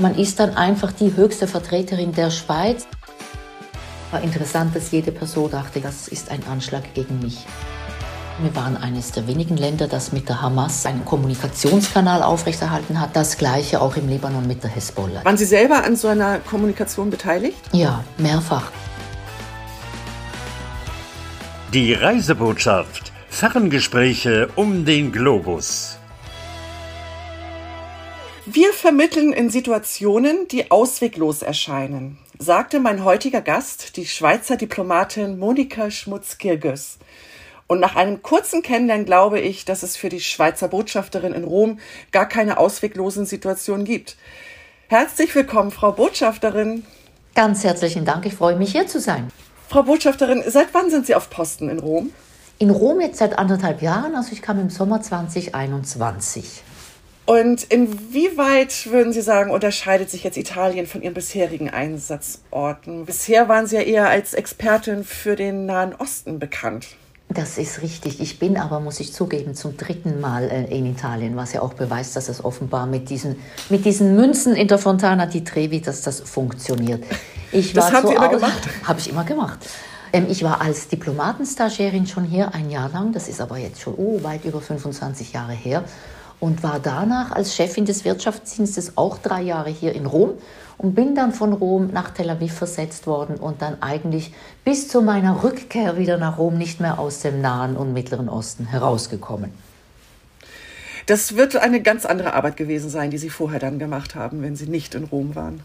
Man ist dann einfach die höchste Vertreterin der Schweiz. War interessant, dass jede Person dachte, das ist ein Anschlag gegen mich. Wir waren eines der wenigen Länder, das mit der Hamas einen Kommunikationskanal aufrechterhalten hat. Das gleiche auch im Libanon mit der Hezbollah. Waren Sie selber an so einer Kommunikation beteiligt? Ja, mehrfach. Die Reisebotschaft. Ferngespräche um den Globus. Wir vermitteln in Situationen, die ausweglos erscheinen, sagte mein heutiger Gast, die Schweizer Diplomatin Monika Schmutz-Kirgös. Und nach einem kurzen Kennenlernen glaube ich, dass es für die Schweizer Botschafterin in Rom gar keine ausweglosen Situationen gibt. Herzlich willkommen, Frau Botschafterin. Ganz herzlichen Dank, ich freue mich hier zu sein. Frau Botschafterin, seit wann sind Sie auf Posten in Rom? In Rom jetzt seit anderthalb Jahren, also ich kam im Sommer 2021. Und inwieweit würden Sie sagen, unterscheidet sich jetzt Italien von Ihren bisherigen Einsatzorten? Bisher waren Sie ja eher als Expertin für den Nahen Osten bekannt. Das ist richtig. Ich bin aber, muss ich zugeben, zum dritten Mal äh, in Italien, was ja auch beweist, dass es offenbar mit diesen, mit diesen Münzen in der Fontana di Trevi, dass das funktioniert. Ich das haben so Sie immer gemacht? Habe ich immer gemacht. Ähm, ich war als Diplomatenstagiarin schon hier ein Jahr lang, das ist aber jetzt schon oh, weit über 25 Jahre her, und war danach als Chefin des Wirtschaftsdienstes auch drei Jahre hier in Rom und bin dann von Rom nach Tel Aviv versetzt worden und dann eigentlich bis zu meiner Rückkehr wieder nach Rom nicht mehr aus dem Nahen und Mittleren Osten herausgekommen. Das wird eine ganz andere Arbeit gewesen sein, die Sie vorher dann gemacht haben, wenn Sie nicht in Rom waren.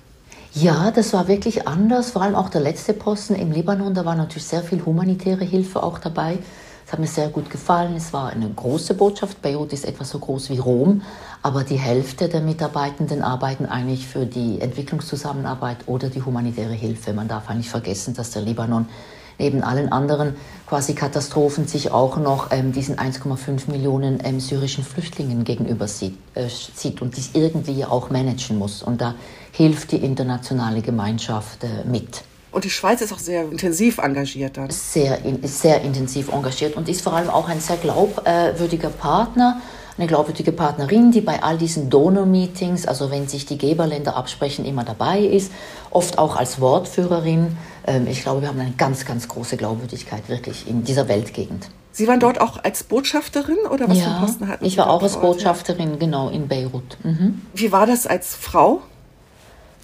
Ja, das war wirklich anders. Vor allem auch der letzte Posten im Libanon, da war natürlich sehr viel humanitäre Hilfe auch dabei. Es hat mir sehr gut gefallen. Es war eine große Botschaft. Beirut ist etwa so groß wie Rom, aber die Hälfte der Mitarbeitenden arbeiten eigentlich für die Entwicklungszusammenarbeit oder die humanitäre Hilfe. Man darf eigentlich vergessen, dass der Libanon neben allen anderen quasi Katastrophen sich auch noch ähm, diesen 1,5 Millionen ähm, syrischen Flüchtlingen gegenüber sieht, äh, sieht und dies irgendwie auch managen muss. Und da hilft die internationale Gemeinschaft äh, mit. Und die Schweiz ist auch sehr intensiv engagiert dann. Sehr, sehr intensiv engagiert und ist vor allem auch ein sehr glaubwürdiger Partner, eine glaubwürdige Partnerin, die bei all diesen Donor-Meetings, also wenn sich die Geberländer absprechen, immer dabei ist, oft auch als Wortführerin. Ähm, ich glaube, wir haben eine ganz, ganz große Glaubwürdigkeit wirklich in dieser Weltgegend. Sie waren dort auch als Botschafterin oder was ja, für Posten hatten Sie? Ich war auch als Botschafterin, genau, in Beirut. Mhm. Wie war das als Frau?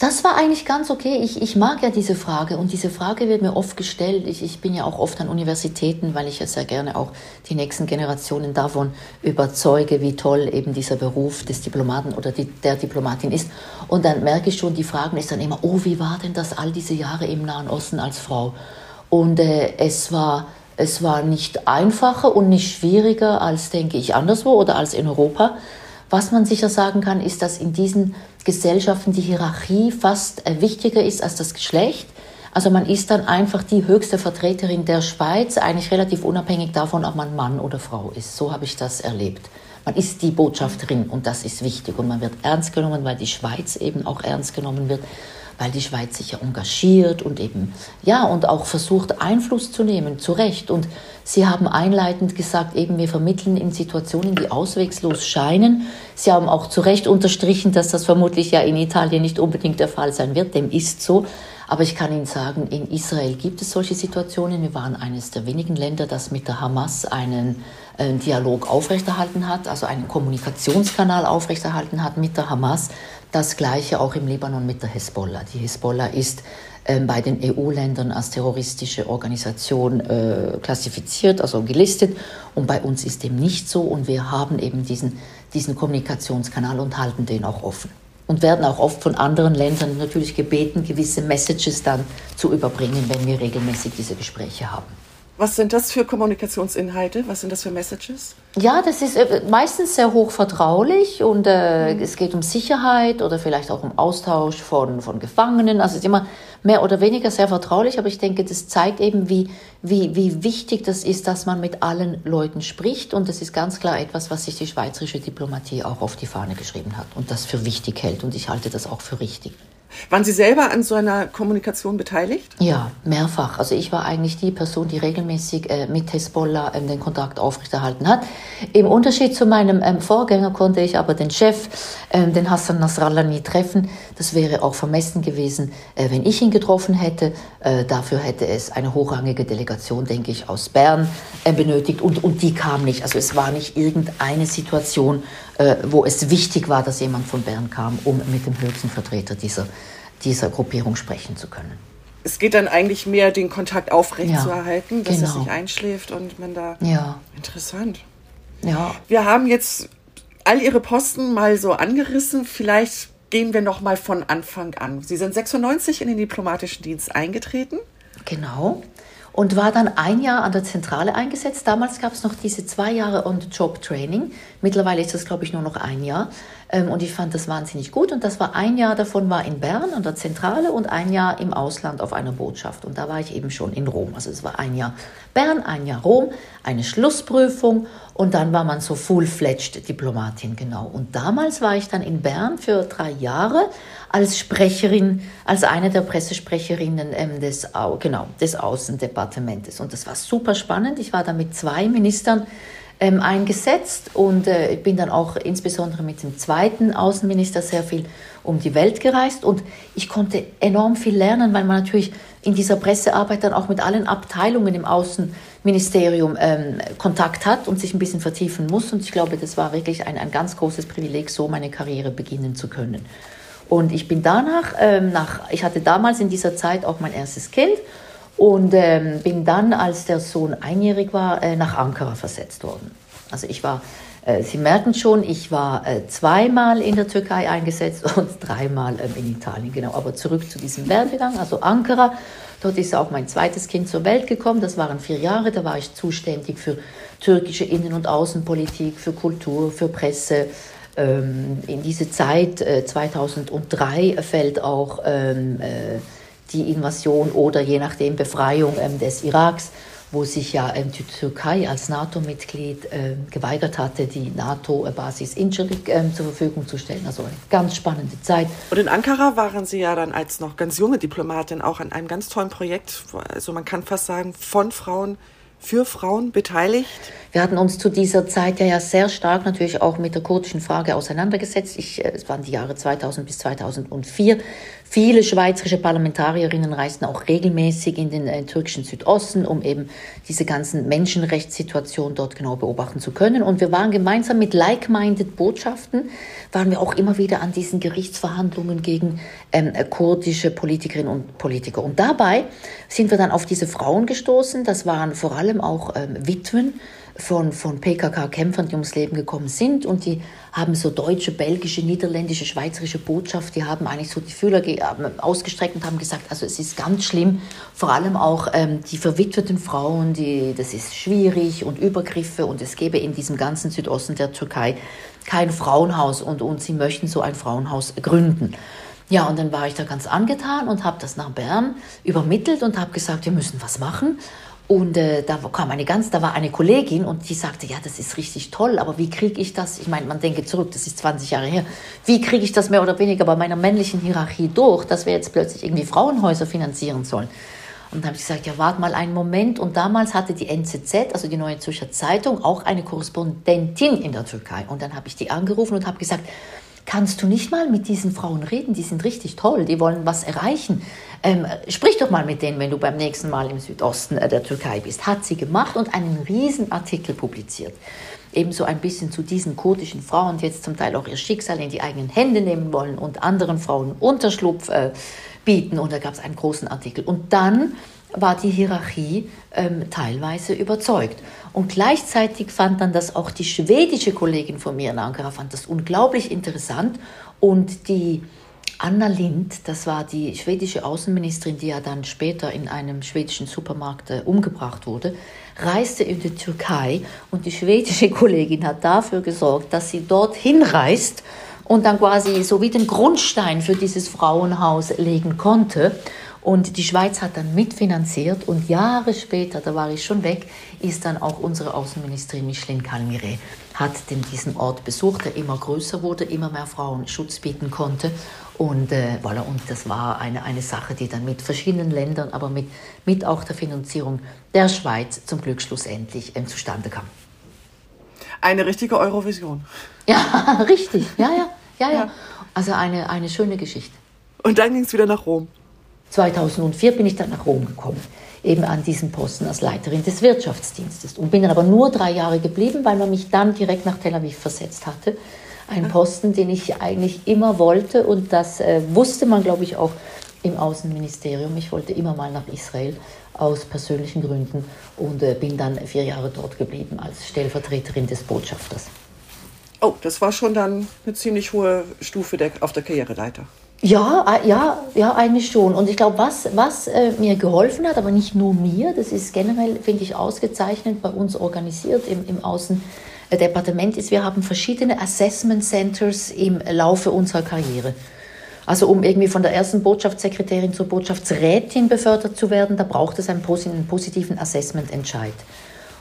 Das war eigentlich ganz okay. Ich, ich mag ja diese Frage und diese Frage wird mir oft gestellt. Ich, ich bin ja auch oft an Universitäten, weil ich ja sehr gerne auch die nächsten Generationen davon überzeuge, wie toll eben dieser Beruf des Diplomaten oder die, der Diplomatin ist. Und dann merke ich schon, die Fragen ist dann immer, oh, wie war denn das all diese Jahre im Nahen Osten als Frau? Und äh, es war es war nicht einfacher und nicht schwieriger als, denke ich, anderswo oder als in Europa. Was man sicher sagen kann, ist, dass in diesen Gesellschaften die Hierarchie fast äh, wichtiger ist als das Geschlecht. Also man ist dann einfach die höchste Vertreterin der Schweiz, eigentlich relativ unabhängig davon, ob man Mann oder Frau ist. So habe ich das erlebt. Man ist die Botschafterin und das ist wichtig und man wird ernst genommen, weil die Schweiz eben auch ernst genommen wird weil die Schweiz sich ja engagiert und eben, ja, und auch versucht, Einfluss zu nehmen, zu Recht. Und Sie haben einleitend gesagt, eben wir vermitteln in Situationen, die auswegslos scheinen. Sie haben auch zu Recht unterstrichen, dass das vermutlich ja in Italien nicht unbedingt der Fall sein wird. Dem ist so. Aber ich kann Ihnen sagen, in Israel gibt es solche Situationen. Wir waren eines der wenigen Länder, das mit der Hamas einen äh, Dialog aufrechterhalten hat, also einen Kommunikationskanal aufrechterhalten hat mit der Hamas. Das gleiche auch im Libanon mit der Hezbollah. Die Hezbollah ist äh, bei den EU-Ländern als terroristische Organisation äh, klassifiziert, also gelistet. Und bei uns ist dem nicht so. Und wir haben eben diesen, diesen Kommunikationskanal und halten den auch offen. Und werden auch oft von anderen Ländern natürlich gebeten, gewisse Messages dann zu überbringen, wenn wir regelmäßig diese Gespräche haben. Was sind das für Kommunikationsinhalte? Was sind das für Messages? Ja, das ist äh, meistens sehr hoch vertraulich und äh, mhm. es geht um Sicherheit oder vielleicht auch um Austausch von, von Gefangenen. Also es ist immer mehr oder weniger sehr vertraulich, aber ich denke, das zeigt eben, wie, wie, wie wichtig das ist, dass man mit allen Leuten spricht und das ist ganz klar etwas, was sich die schweizerische Diplomatie auch auf die Fahne geschrieben hat und das für wichtig hält und ich halte das auch für richtig. Waren Sie selber an so einer Kommunikation beteiligt? Ja, mehrfach. Also ich war eigentlich die Person, die regelmäßig äh, mit Hezbollah ähm, den Kontakt aufrechterhalten hat. Im Unterschied zu meinem ähm, Vorgänger konnte ich aber den Chef, ähm, den Hassan Nasrallah, nie treffen. Das wäre auch vermessen gewesen, äh, wenn ich ihn getroffen hätte. Äh, dafür hätte es eine hochrangige Delegation, denke ich, aus Bern äh, benötigt und, und die kam nicht. Also es war nicht irgendeine Situation, wo es wichtig war, dass jemand von Bern kam, um mit dem höchsten Vertreter dieser, dieser Gruppierung sprechen zu können. Es geht dann eigentlich mehr, den Kontakt aufrechtzuerhalten, ja, dass genau. es nicht einschläft und man da. Ja. Interessant. Ja. Wir haben jetzt all Ihre Posten mal so angerissen. Vielleicht gehen wir noch mal von Anfang an. Sie sind 96 in den diplomatischen Dienst eingetreten. Genau und war dann ein Jahr an der Zentrale eingesetzt. Damals gab es noch diese zwei Jahre On-the-Job-Training. Mittlerweile ist das, glaube ich, nur noch ein Jahr. Ähm, und ich fand das wahnsinnig gut. Und das war ein Jahr davon war in Bern an der Zentrale und ein Jahr im Ausland auf einer Botschaft. Und da war ich eben schon in Rom. Also es war ein Jahr Bern, ein Jahr Rom, eine Schlussprüfung und dann war man so full-fledged Diplomatin, genau. Und damals war ich dann in Bern für drei Jahre als Sprecherin, als eine der Pressesprecherinnen ähm, des, genau, des Außendepartementes. Und das war super spannend. Ich war da mit zwei Ministern ähm, eingesetzt und äh, bin dann auch insbesondere mit dem zweiten Außenminister sehr viel um die Welt gereist und ich konnte enorm viel lernen, weil man natürlich in dieser Pressearbeit dann auch mit allen Abteilungen im Außenministerium ähm, Kontakt hat und sich ein bisschen vertiefen muss. Und ich glaube, das war wirklich ein, ein ganz großes Privileg, so meine Karriere beginnen zu können. Und ich bin danach, ähm, nach, ich hatte damals in dieser Zeit auch mein erstes Kind und ähm, bin dann, als der Sohn einjährig war, äh, nach Ankara versetzt worden. Also ich war, äh, Sie merken schon, ich war äh, zweimal in der Türkei eingesetzt und dreimal ähm, in Italien, genau. Aber zurück zu diesem Werdegang, also Ankara. Dort ist auch mein zweites Kind zur Welt gekommen. Das waren vier Jahre. Da war ich zuständig für türkische Innen- und Außenpolitik, für Kultur, für Presse, in diese Zeit, 2003, äh, fällt auch ähm, äh, die Invasion oder je nachdem Befreiung ähm, des Iraks, wo sich ja die Türkei als NATO-Mitglied geweigert hatte, die NATO-Basis Incirlik zur Verfügung zu stellen. Also eine ganz spannende Zeit. Und in Ankara waren Sie ja dann als noch ganz junge Diplomatin auch an einem ganz tollen Projekt, also man kann fast sagen, von Frauen für Frauen beteiligt? Wir hatten uns zu dieser Zeit ja, sehr stark natürlich auch mit der kurdischen Frage auseinandergesetzt. Ich, äh, es waren die Jahre 2000 bis 2004. Viele schweizerische Parlamentarierinnen reisten auch regelmäßig in den äh, türkischen Südosten, um eben diese ganzen Menschenrechtssituationen dort genau beobachten zu können. Und wir waren gemeinsam mit like-minded Botschaften, waren wir auch immer wieder an diesen Gerichtsverhandlungen gegen ähm, kurdische Politikerinnen und Politiker. Und dabei sind wir dann auf diese Frauen gestoßen. Das waren vor allem auch ähm, Witwen von, von PKK-Kämpfern, die ums Leben gekommen sind. Und die haben so deutsche, belgische, niederländische, schweizerische Botschaft, die haben eigentlich so die Fühler ausgestreckt und haben gesagt, also es ist ganz schlimm, vor allem auch ähm, die verwitweten Frauen, die, das ist schwierig und Übergriffe und es gäbe in diesem ganzen Südosten der Türkei kein Frauenhaus und, und sie möchten so ein Frauenhaus gründen. Ja, und dann war ich da ganz angetan und habe das nach Bern übermittelt und habe gesagt, wir müssen was machen. Und äh, da kam eine ganz, da war eine Kollegin und die sagte, ja, das ist richtig toll, aber wie kriege ich das? Ich meine, man denke zurück, das ist 20 Jahre her. Wie kriege ich das mehr oder weniger bei meiner männlichen Hierarchie durch, dass wir jetzt plötzlich irgendwie Frauenhäuser finanzieren sollen? Und dann habe ich gesagt, ja, warte mal einen Moment. Und damals hatte die NZZ, also die Neue Zürcher Zeitung, auch eine Korrespondentin in der Türkei. Und dann habe ich die angerufen und habe gesagt, kannst du nicht mal mit diesen Frauen reden? Die sind richtig toll, die wollen was erreichen. Ähm, sprich doch mal mit denen, wenn du beim nächsten Mal im Südosten äh, der Türkei bist. Hat sie gemacht und einen riesen Artikel publiziert. Ebenso ein bisschen zu diesen kurdischen Frauen, die jetzt zum Teil auch ihr Schicksal in die eigenen Hände nehmen wollen und anderen Frauen Unterschlupf äh, bieten. Und da gab es einen großen Artikel. Und dann war die Hierarchie ähm, teilweise überzeugt. Und gleichzeitig fand dann das auch die schwedische Kollegin von mir in Ankara, fand das unglaublich interessant. Und die Anna Lind, das war die schwedische Außenministerin, die ja dann später in einem schwedischen Supermarkt äh, umgebracht wurde, reiste in die Türkei und die schwedische Kollegin hat dafür gesorgt, dass sie dorthin reist und dann quasi so wie den Grundstein für dieses Frauenhaus legen konnte. Und die Schweiz hat dann mitfinanziert und Jahre später, da war ich schon weg, ist dann auch unsere Außenministerin Micheline Calmire, hat den, diesen Ort besucht, der immer größer wurde, immer mehr Frauen Schutz bieten konnte. Und, äh, voilà, und das war eine, eine Sache, die dann mit verschiedenen Ländern, aber mit, mit auch der Finanzierung der Schweiz zum Glück schlussendlich ähm, zustande kam. Eine richtige Eurovision. Ja, richtig. Ja, ja, ja, ja. Also eine, eine schöne Geschichte. Und dann ging es wieder nach Rom. 2004 bin ich dann nach Rom gekommen, eben an diesem Posten als Leiterin des Wirtschaftsdienstes. Und bin dann aber nur drei Jahre geblieben, weil man mich dann direkt nach Tel Aviv versetzt hatte. Ein Posten, den ich eigentlich immer wollte und das äh, wusste man, glaube ich, auch im Außenministerium. Ich wollte immer mal nach Israel aus persönlichen Gründen und äh, bin dann vier Jahre dort geblieben als Stellvertreterin des Botschafters. Oh, das war schon dann eine ziemlich hohe Stufe der, auf der Karriereleiter. Ja, äh, ja, ja, eigentlich schon. Und ich glaube, was, was äh, mir geholfen hat, aber nicht nur mir, das ist generell, finde ich, ausgezeichnet bei uns organisiert im, im Außendepartement, ist, wir haben verschiedene Assessment Centers im Laufe unserer Karriere. Also um irgendwie von der ersten Botschaftssekretärin zur Botschaftsrätin befördert zu werden, da braucht es einen positiven Assessment-Entscheid.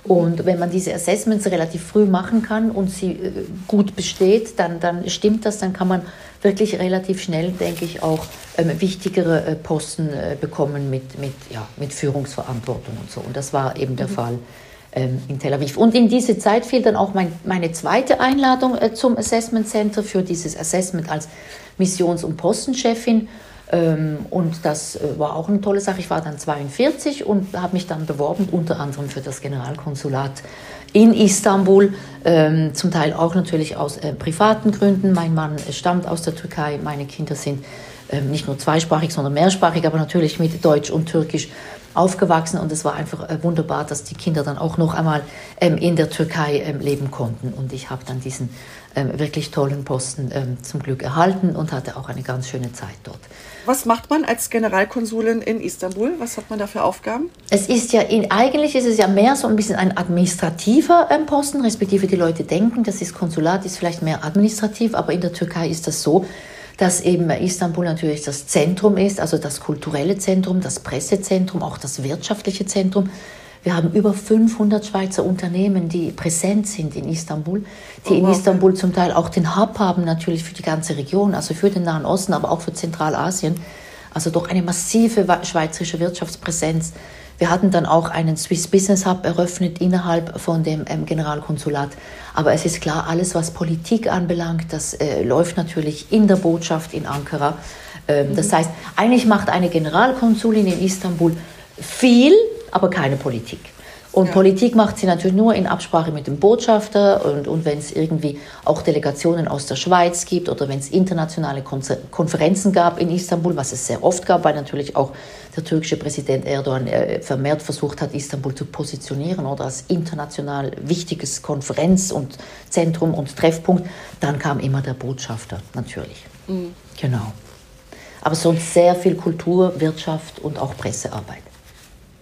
Und wenn man diese Assessments relativ früh machen kann und sie äh, gut besteht, dann, dann stimmt das, dann kann man wirklich relativ schnell, denke ich, auch ähm, wichtigere äh, Posten äh, bekommen mit, mit, ja, mit Führungsverantwortung und so. Und das war eben der mhm. Fall ähm, in Tel Aviv. Und in diese Zeit fiel dann auch mein, meine zweite Einladung äh, zum Assessment Center für dieses Assessment als Missions- und Postenchefin. Ähm, und das äh, war auch eine tolle Sache. Ich war dann 42 und habe mich dann beworben, unter anderem für das Generalkonsulat in Istanbul, ähm, zum Teil auch natürlich aus äh, privaten Gründen. Mein Mann stammt aus der Türkei, meine Kinder sind ähm, nicht nur zweisprachig, sondern mehrsprachig, aber natürlich mit Deutsch und Türkisch aufgewachsen und es war einfach äh, wunderbar, dass die Kinder dann auch noch einmal in der Türkei leben konnten und ich habe dann diesen wirklich tollen Posten zum Glück erhalten und hatte auch eine ganz schöne Zeit dort. Was macht man als Generalkonsulin in Istanbul? Was hat man da für Aufgaben? Es ist ja in, eigentlich ist es ja mehr so ein bisschen ein administrativer ähm, Posten, respektive die Leute denken, das ist Konsulat, ist vielleicht mehr administrativ, aber in der Türkei ist das so, dass eben Istanbul natürlich das Zentrum ist, also das kulturelle Zentrum, das Pressezentrum, auch das wirtschaftliche Zentrum. Wir haben über 500 Schweizer Unternehmen, die präsent sind in Istanbul, die in Istanbul zum Teil auch den Hub haben, natürlich für die ganze Region, also für den Nahen Osten, aber auch für Zentralasien. Also doch eine massive schweizerische Wirtschaftspräsenz. Wir hatten dann auch einen Swiss Business Hub eröffnet innerhalb von dem ähm, Generalkonsulat. Aber es ist klar, alles, was Politik anbelangt, das äh, läuft natürlich in der Botschaft in Ankara. Ähm, mhm. Das heißt, eigentlich macht eine Generalkonsulin in Istanbul viel, aber keine Politik. Und ja. Politik macht sie natürlich nur in Absprache mit dem Botschafter und, und wenn es irgendwie auch Delegationen aus der Schweiz gibt oder wenn es internationale Konferenzen gab in Istanbul, was es sehr oft gab, weil natürlich auch der türkische Präsident Erdogan äh, vermehrt versucht hat, Istanbul zu positionieren oder als international wichtiges Konferenz- und Zentrum und Treffpunkt, dann kam immer der Botschafter natürlich. Mhm. Genau. Aber sonst sehr viel Kultur, Wirtschaft und auch Pressearbeit.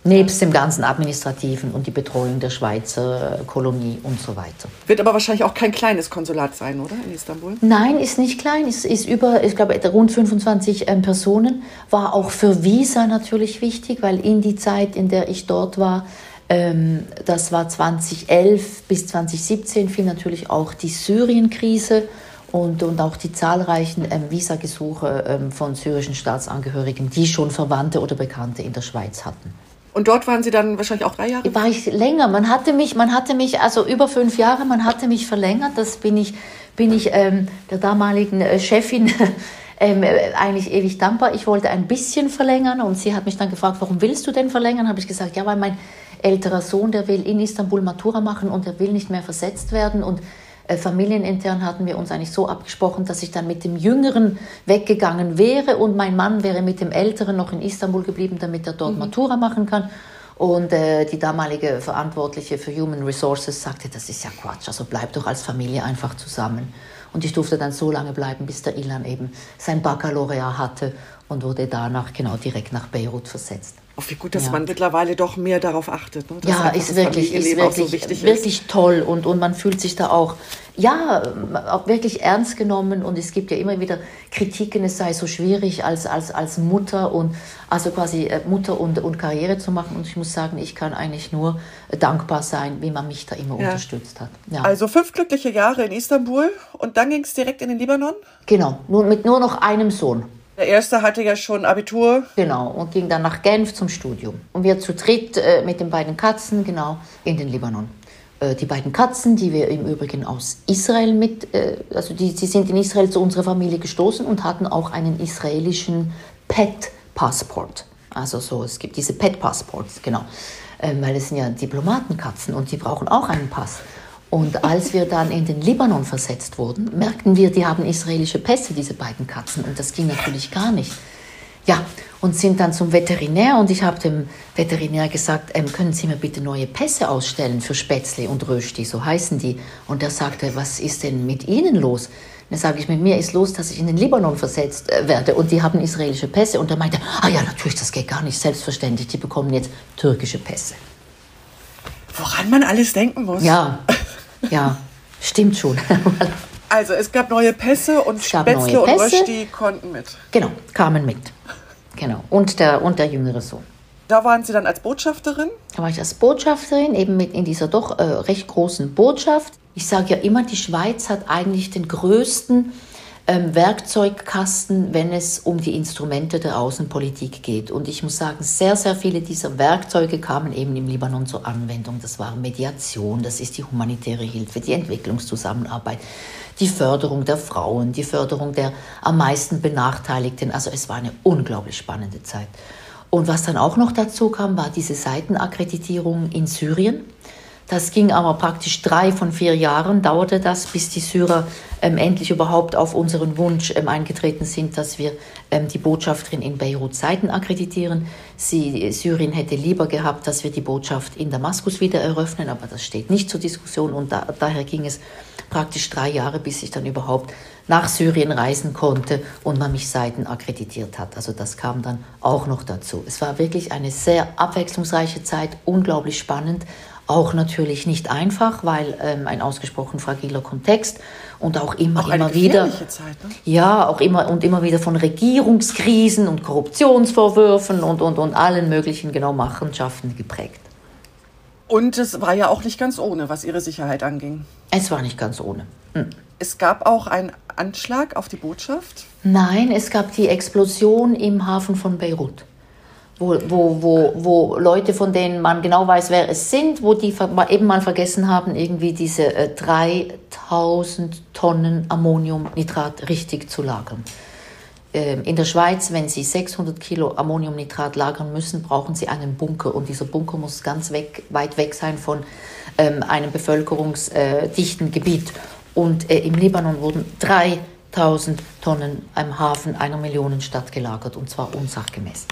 Nebst dem ganzen Administrativen und die Betreuung der Schweizer Kolonie und so weiter. Wird aber wahrscheinlich auch kein kleines Konsulat sein, oder? In Istanbul? Nein, ist nicht klein. Ist, ist über, ich glaube, rund 25 ähm, Personen. War auch für Visa natürlich wichtig, weil in die Zeit, in der ich dort war, ähm, das war 2011 bis 2017, fiel natürlich auch die Syrien-Krise und, und auch die zahlreichen ähm, Visagesuche ähm, von syrischen Staatsangehörigen, die schon Verwandte oder Bekannte in der Schweiz hatten. Und dort waren Sie dann wahrscheinlich auch drei Jahre? War ich länger. Man hatte mich, man hatte mich, also über fünf Jahre, man hatte mich verlängert. Das bin ich, bin ich ähm, der damaligen äh, Chefin ähm, äh, eigentlich ewig dankbar. Ich wollte ein bisschen verlängern und sie hat mich dann gefragt, warum willst du denn verlängern? Habe ich gesagt, ja, weil mein älterer Sohn, der will in Istanbul Matura machen und der will nicht mehr versetzt werden und äh, familienintern hatten wir uns eigentlich so abgesprochen, dass ich dann mit dem Jüngeren weggegangen wäre und mein Mann wäre mit dem Älteren noch in Istanbul geblieben, damit er dort mhm. Matura machen kann. Und äh, die damalige Verantwortliche für Human Resources sagte, das ist ja Quatsch, also bleib doch als Familie einfach zusammen. Und ich durfte dann so lange bleiben, bis der Ilan eben sein Baccalaureat hatte und wurde danach genau direkt nach Beirut versetzt. Oh, wie gut, dass Ja. man mittlerweile doch mehr darauf achtet. Ne? Ja, ist wirklich, ist wirklich, so wichtig wirklich toll und, und man fühlt sich da auch, ja, auch wirklich ernst genommen und es gibt ja immer wieder Kritiken, es sei so schwierig als, als, als Mutter und also quasi äh, Mutter und, und Karriere zu machen und ich muss sagen, ich kann eigentlich nur äh, dankbar sein, wie man mich da immer Ja. unterstützt hat. Ja. ist. Also fünf glückliche Jahre in Istanbul und dann ging es direkt in den Libanon. genau, nur, mit nur noch einem Sohn. Der erste hatte ja schon Abitur. Genau, und ging dann nach Genf zum Studium. Und wir zu dritt äh, mit den beiden Katzen, genau, in den Libanon. Äh, die beiden Katzen, die wir im Übrigen aus Israel mit, äh, also die, die sind in Israel zu unserer Familie gestoßen und hatten auch einen israelischen Pet-Passport. Also so, es gibt diese Pet-Passports, genau. Ähm, weil es sind ja Diplomatenkatzen und die brauchen auch einen Pass. Und als wir dann in den Libanon versetzt wurden, merkten wir, die haben israelische Pässe, diese beiden Katzen. Und das ging natürlich gar nicht. Ja, und sind dann zum Veterinär und ich habe dem Veterinär gesagt, ähm, können Sie mir bitte neue Pässe ausstellen für Spätzle und Rösti, so heißen die. Und er sagte, was ist denn mit Ihnen los? Und dann sage ich, mit mir ist los, dass ich in den Libanon versetzt äh, werde und die haben israelische Pässe. Und er meinte, ah ja, natürlich, das geht gar nicht, selbstverständlich, die bekommen jetzt türkische Pässe. Woran man alles denken muss. Ja, ja, stimmt schon. Also es gab neue Pässe und Spätzle und. Rösti konnten mit. genau, kamen mit. Genau, und der, und der jüngere Sohn. Da waren Sie dann als Botschafterin. Da war ich als Botschafterin eben mit in dieser doch äh, recht großen Botschaft. Ich sage ja immer, die Schweiz hat eigentlich den größten Werkzeugkasten, wenn es um die Instrumente der Außenpolitik geht. Und ich muss sagen, sehr, sehr viele dieser Werkzeuge kamen eben im Libanon zur Anwendung. Das war Mediation, das ist die humanitäre Hilfe, die Entwicklungszusammenarbeit, die Förderung der Frauen, die Förderung der am meisten Benachteiligten. Also es war eine unglaublich spannende Zeit. Und was dann auch noch dazu kam, war diese Seitenakkreditierung in Syrien. Das ging aber praktisch drei von vier Jahren, dauerte das, bis die Syrer ähm, endlich überhaupt auf unseren Wunsch ähm, eingetreten sind, dass wir ähm, die Botschafterin in Beirut seitenakkreditieren. Sie, Syrien hätte lieber gehabt, dass wir die Botschaft in Damaskus wieder eröffnen, aber das steht nicht zur Diskussion und da, daher ging es praktisch drei Jahre, bis ich dann überhaupt nach Syrien reisen konnte und man mich Seiten akkreditiert hat. Also das kam dann auch noch dazu. Es war wirklich eine sehr abwechslungsreiche Zeit, unglaublich spannend, auch natürlich nicht einfach, weil ähm, ein ausgesprochen fragiler Kontext und auch immer, Auch immer wieder. Zeit, ne? Ja, auch immer und immer wieder von Regierungskrisen und Korruptionsvorwürfen und, und, und allen möglichen genau Machenschaften geprägt. Und es war ja auch nicht ganz ohne, was ihre Sicherheit anging. Es war nicht ganz ohne. Es gab auch einen Anschlag auf die Botschaft. Nein, es gab die Explosion im Hafen von Beirut, wo, wo, wo, wo Leute, von denen man genau weiß, wer es sind, wo die eben mal vergessen haben, irgendwie diese äh, 3000 Tonnen Ammoniumnitrat richtig zu lagern. Ähm, In der Schweiz, wenn Sie 600 Kilo Ammoniumnitrat lagern müssen, brauchen Sie einen Bunker. Und dieser Bunker muss ganz weg, weit weg sein von ähm, einem bevölkerungsdichten Gebiet. Und äh, im Libanon wurden 3000 Tonnen am Hafen einer Millionenstadt gelagert, und zwar unsachgemäß.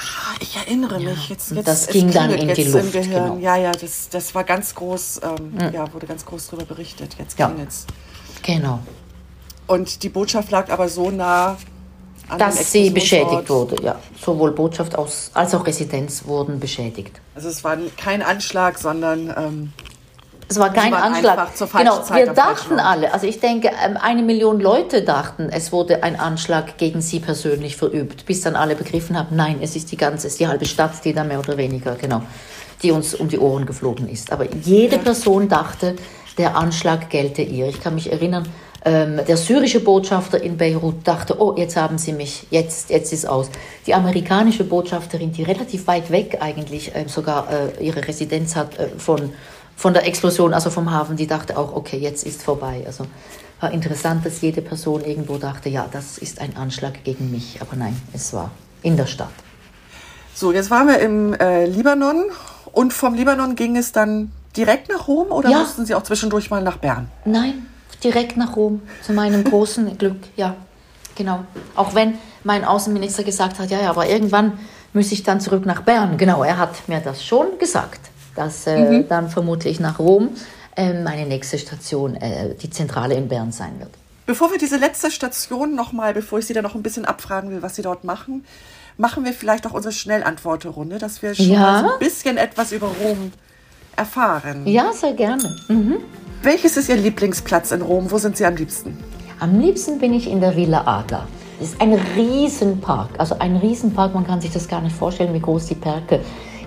Ah, ich erinnere mich. Jetzt, jetzt, das ging dann in die Luft, Gehirn. genau. Ja, ja, das, das war ganz groß, ähm, ja, wurde ganz groß darüber berichtet. Jetzt Ja. klingelt's. Genau. Und die Botschaft lag aber so nah an Dass sie beschädigt wurde, ja. Sowohl Botschaft als auch Residenz wurden beschädigt. Also es war kein Anschlag, sondern ähm, Es war kein Anschlag. Genau, wir dachten alle, also ich denke, ähm, eine Million Leute dachten, es wurde ein Anschlag gegen sie persönlich verübt, bis dann alle begriffen haben, nein, es ist die ganze, es ist die halbe Stadt, die da mehr oder weniger, genau, die uns um die Ohren geflogen ist. Aber jede Person dachte, der Anschlag gelte ihr. Ich kann mich erinnern, ähm, der syrische Botschafter in Beirut dachte, oh, jetzt haben sie mich, jetzt, jetzt ist aus. Die amerikanische Botschafterin, die relativ weit weg eigentlich ähm, sogar äh, ihre Residenz hat äh, von, von der Explosion, also vom Hafen, die dachte auch, okay, jetzt ist vorbei. Also war interessant, dass jede Person irgendwo dachte, ja, das ist ein Anschlag gegen mich. Aber nein, es war in der Stadt. so, jetzt waren wir im äh, Libanon und vom Libanon ging es dann direkt nach Rom oder Ja. mussten Sie auch zwischendurch mal nach Bern? Nein, direkt nach Rom, zu meinem großen Glück, ja, genau. Auch wenn mein Außenminister gesagt hat, ja, ja, aber irgendwann muss ich dann zurück nach Bern. Genau, er hat mir das schon gesagt, dass äh, dann vermutlich nach Rom äh, meine nächste Station, äh, die Zentrale in Bern sein wird. Bevor wir diese letzte Station nochmal, bevor ich Sie da noch ein bisschen abfragen will, was Sie dort machen, machen wir vielleicht auch unsere Schnellantworterunde, dass wir schon ja. mal so ein bisschen etwas über Rom erfahren. Ja, sehr gerne. Mhm. Welches ist Ihr Lieblingsplatz in Rom? Wo sind Sie am liebsten? Am liebsten bin ich in der Villa Adler. Es ist ein Riesenpark, also ein Riesenpark, man kann sich das gar nicht vorstellen, wie groß die Parke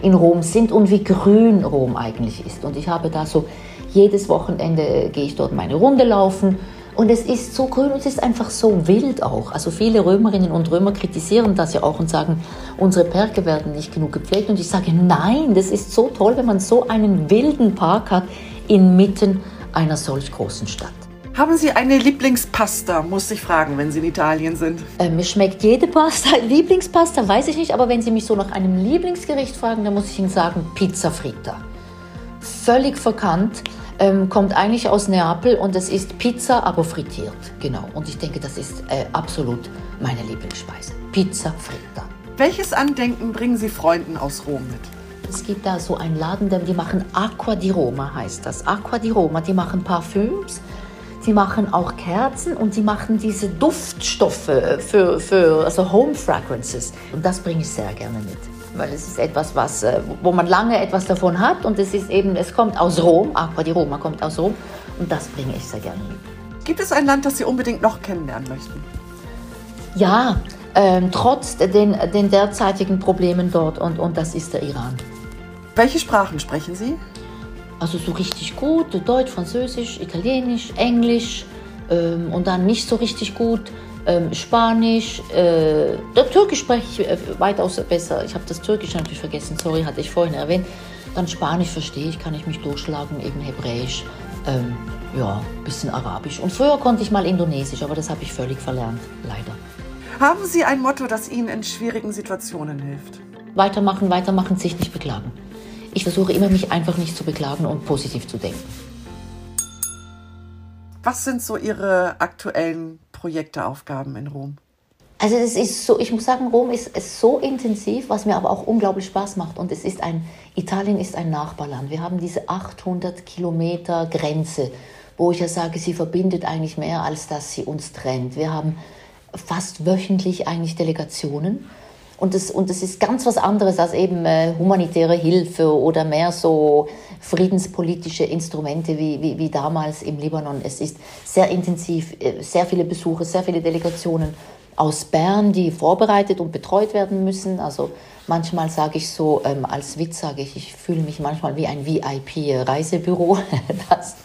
in Rom sind und wie grün Rom eigentlich ist. Und ich habe da so, jedes Wochenende gehe ich dort meine Runde laufen und es ist so grün und es ist einfach so wild auch. Also viele Römerinnen und Römer kritisieren das ja auch und sagen, unsere Perke werden nicht genug gepflegt. Und ich sage, nein, das ist so toll, wenn man so einen wilden Park hat inmitten einer solch großen Stadt. Haben Sie eine Lieblingspasta, muss ich fragen, wenn Sie in Italien sind? Äh, mir schmeckt jede Pasta. Lieblingspasta weiß ich nicht, aber wenn Sie mich so nach einem Lieblingsgericht fragen, dann muss ich Ihnen sagen Pizza Frita. Völlig verkannt, ähm, kommt eigentlich aus Neapel und es ist Pizza, aber frittiert. Genau. Und ich denke, das ist äh, absolut meine Lieblingsspeise. Pizza Frita. Welches Andenken bringen Sie Freunden aus Rom mit? Es gibt da so einen Laden, die machen Aqua di Roma, heißt das. Aqua di Roma, die machen Parfüms Sie machen auch Kerzen und sie machen diese Duftstoffe für, für also Home Fragrances. Und das bringe ich sehr gerne mit. Weil es ist etwas, was, äh, wo man lange etwas davon hat und es ist eben, es kommt aus Rom, Aqua di Roma kommt aus Rom und das bringe ich sehr gerne mit. Gibt es ein Land, das Sie unbedingt noch kennenlernen möchten? Ja, ähm, trotz den, den derzeitigen Problemen dort und, und das ist der Iran. Welche Sprachen sprechen Sie? Also so richtig gut, Deutsch, Französisch, Italienisch, Englisch ähm, und dann nicht so richtig gut ähm, Spanisch. Äh, Türkisch spreche ich äh, weitaus besser. Ich habe das Türkisch natürlich vergessen, sorry, hatte ich vorhin erwähnt. Dann Spanisch verstehe ich, kann ich mich durchschlagen, eben Hebräisch, ähm, ja, ein bisschen Arabisch. Und früher konnte ich mal Indonesisch, aber das habe ich völlig verlernt, leider. Haben Sie ein Motto, das Ihnen in schwierigen Situationen hilft? Weitermachen, weitermachen, sich nicht beklagen. Ich versuche immer, mich einfach nicht zu beklagen und positiv zu denken. Was sind so Ihre aktuellen Projekte, Aufgaben in Rom? Also es ist so, ich muss sagen, Rom ist, ist, so intensiv, was mir aber auch unglaublich Spaß macht. Und es ist ein, Italien ist ein Nachbarland. Wir haben diese 800 Kilometer Grenze, wo ich ja sage, sie verbindet eigentlich mehr, als dass sie uns trennt. Wir haben fast wöchentlich eigentlich Delegationen und es, und ist ganz was anderes als eben äh, humanitäre Hilfe oder mehr so friedenspolitische Instrumente wie, wie, wie damals im Libanon. Es ist sehr intensiv, äh, sehr viele Besuche, sehr viele Delegationen aus Bern, die vorbereitet und betreut werden müssen. Also manchmal sage ich so, ähm, als Witz sage ich, ich fühle mich manchmal wie ein VIP-Reisebüro, das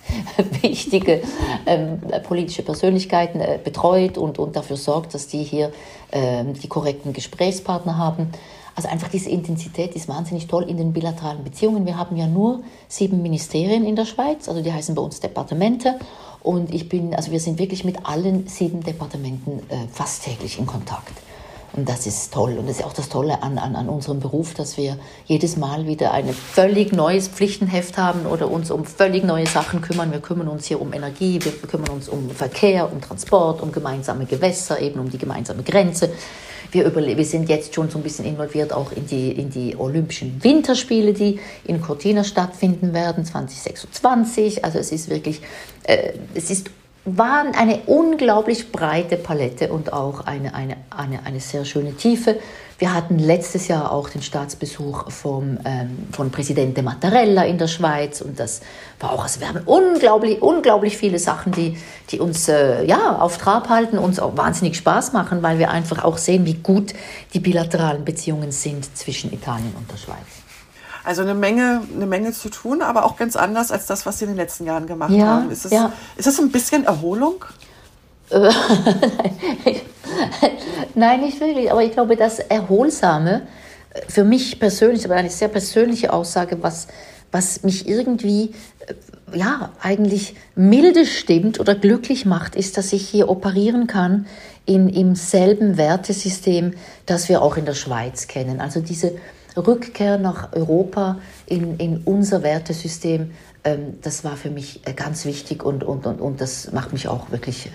wichtige ähm, politische Persönlichkeiten äh, betreut und, und dafür sorgt, dass die hier ähm, die korrekten Gesprächspartner haben. Also einfach diese Intensität ist wahnsinnig toll in den bilateralen Beziehungen. Wir haben ja nur sieben Ministerien in der Schweiz, also die heißen bei uns Departemente. Und ich bin, also wir sind wirklich mit allen sieben Departementen äh, fast täglich in Kontakt. Und das ist toll. Und das ist auch das Tolle an, an, an unserem Beruf, dass wir jedes Mal wieder ein völlig neues Pflichtenheft haben oder uns um völlig neue Sachen kümmern. Wir kümmern uns hier um Energie, wir kümmern uns um Verkehr, um Transport, um gemeinsame Gewässer, eben um die gemeinsame Grenze. Wir, wir sind jetzt schon so ein bisschen involviert auch in die, in die Olympischen Winterspiele, die in Cortina stattfinden werden, 2026. Also es ist wirklich, äh, es ist waren eine unglaublich breite Palette und auch eine, eine, eine, eine sehr schöne Tiefe. Wir hatten letztes Jahr auch den Staatsbesuch vom, ähm, von Präsident Mattarella in der Schweiz und das war auch, also wir haben unglaublich, unglaublich viele Sachen, die, die uns äh, ja, auf Trab halten, uns auch wahnsinnig Spaß machen, weil wir einfach auch sehen, wie gut die bilateralen Beziehungen sind zwischen Italien und der Schweiz. Also eine Menge, eine Menge zu tun, aber auch ganz anders als das, was Sie in den letzten Jahren gemacht ja, haben. Ist das, ja. ist das ein bisschen Erholung? Nein, nicht wirklich. Aber ich glaube, das Erholsame, äh, für mich persönlich, aber eine sehr persönliche Aussage, was, was mich irgendwie, äh, ja, eigentlich milde stimmt oder glücklich macht, ist, dass ich hier operieren kann in, im selben Wertesystem, das wir auch in der Schweiz kennen. Also diese Rückkehr nach Europa in, in unser Wertesystem, ähm, das war für mich äh, ganz wichtig und, und, und, und das macht mich auch wirklich,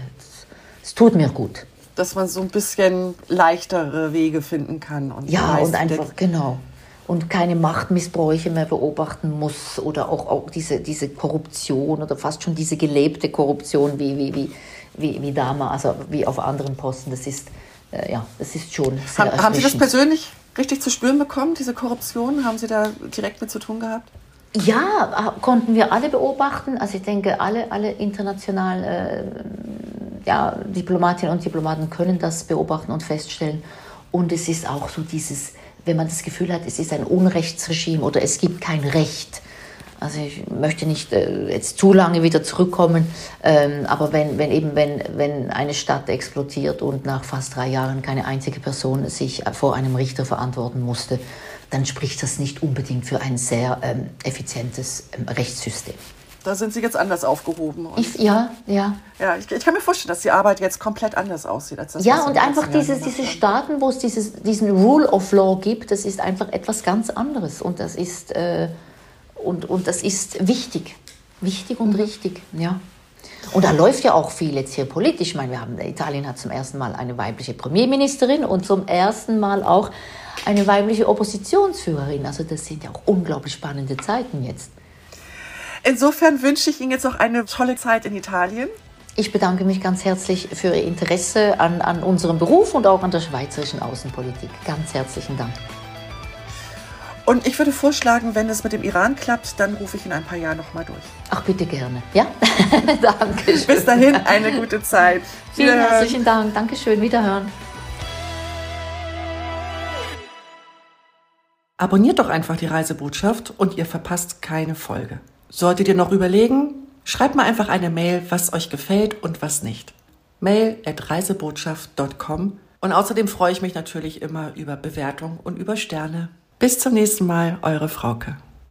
es tut mir gut. Dass man so ein bisschen leichtere Wege finden kann. Und ja, und einfach, genau. Und keine Machtmissbräuche mehr beobachten muss oder auch, auch diese, diese Korruption oder fast schon diese gelebte Korruption, wie, wie, wie wie, wie damals, also wie auf anderen Posten. Das ist, äh, ja, das ist schon sehr Haben, haben Sie das persönlich richtig zu spüren bekommen, diese Korruption? Haben Sie da direkt mit zu tun gehabt? Ja, konnten wir alle beobachten. Also ich denke, alle, alle internationalen äh, ja, Diplomatinnen und Diplomaten können das beobachten und feststellen. Und es ist auch so dieses, wenn man das Gefühl hat, es ist ein Unrechtsregime oder es gibt kein Recht. Also ich möchte nicht äh, jetzt zu lange wieder zurückkommen, ähm, aber wenn, wenn eben wenn, wenn eine Stadt explodiert und nach fast drei Jahren keine einzige Person sich vor einem Richter verantworten musste, dann spricht das nicht unbedingt für ein sehr ähm, effizientes ähm, Rechtssystem. Da sind Sie jetzt anders aufgehoben. Ich, ja, ja. Ja, ich, ich, kann mir vorstellen, dass die Arbeit jetzt komplett anders aussieht als das. Ja, und einfach diese, diese Staaten, wo es dieses, diesen Rule of Law gibt, das ist einfach etwas ganz anderes. Und das ist, äh, und, und das ist wichtig. Wichtig und mhm. richtig, ja. Und da läuft ja auch viel jetzt hier politisch. Ich meine, wir haben, Italien hat zum ersten Mal eine weibliche Premierministerin und zum ersten Mal auch eine weibliche Oppositionsführerin. Also das sind ja auch unglaublich spannende Zeiten jetzt. Insofern wünsche ich Ihnen jetzt auch eine tolle Zeit in Italien. Ich bedanke mich ganz herzlich für Ihr Interesse an, an unserem Beruf und auch an der schweizerischen Außenpolitik. Ganz herzlichen Dank. Und ich würde vorschlagen, wenn es mit dem Iran klappt, dann rufe ich in ein paar Jahren nochmal durch. Ach, bitte gerne. Ja, danke. Schön. Bis dahin eine gute Zeit. Vielen herzlichen Dank. Dankeschön. Wiederhören. Abonniert doch einfach die Reisebotschaft und ihr verpasst keine Folge. Solltet ihr noch überlegen, schreibt mal einfach eine Mail, was euch gefällt und was nicht. Mail at reisebotschaft.com und außerdem freue ich mich natürlich immer über Bewertung und über Sterne. Bis zum nächsten Mal, eure Frauke.